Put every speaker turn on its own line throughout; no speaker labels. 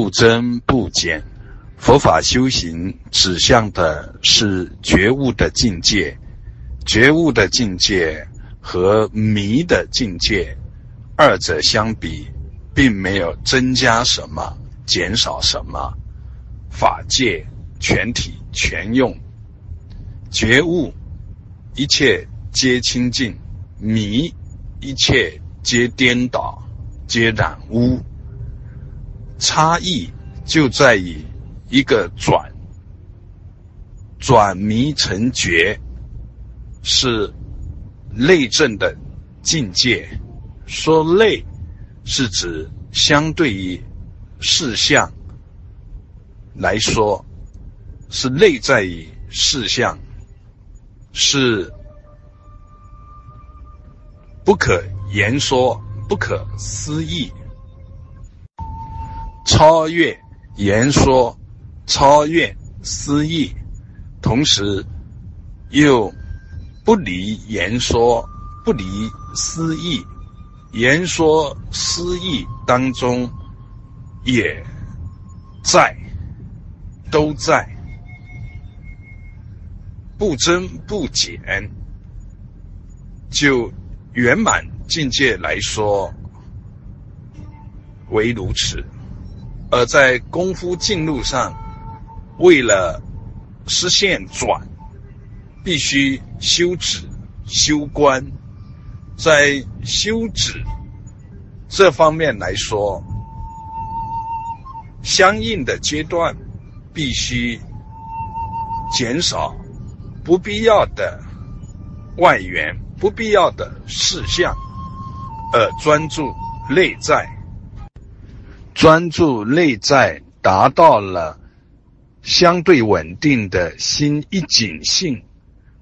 不增不减，佛法修行指向的是觉悟的境界。觉悟的境界和迷的境界，二者相比，并没有增加什么，减少什么。法界全体全用。觉悟，一切皆清净；迷，一切皆颠倒，皆染污。差异就在于一个转，转迷成觉，是内证的境界。说内，是指相对于事相来说，是内在于事相，是不可言说、不可思议。超越言说，超越思议，同时又不离言说，不离思议，言说思议当中也在，都在，不增不减。就圆满境界来说，为如此。而在功夫进路上，为了实现转，必须修止、修观。在修止这方面来说，相应的阶段必须减少不必要的外缘、不必要的事项，而专注内在。专注内在，达到了相对稳定的心一景性，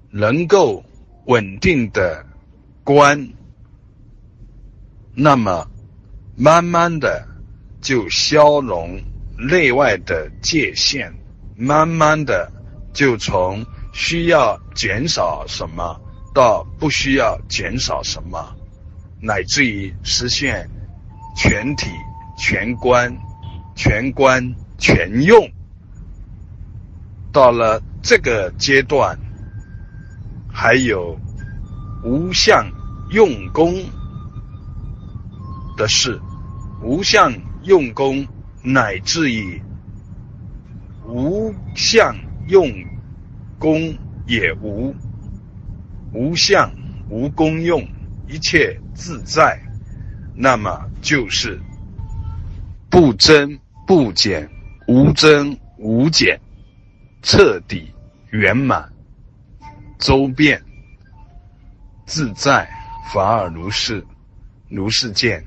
能够稳定的观，那么慢慢的就消融内外的界限，慢慢的就从需要减少什么到不需要减少什么，乃至于实现全体。全观、全观、全用，到了这个阶段，还有无相用功的事，无相用功，乃至于无相用功也无，无相无功用，一切自在，那么就是。不增不减，无增无减，彻底圆满，周遍自在，法尔如是，如是见。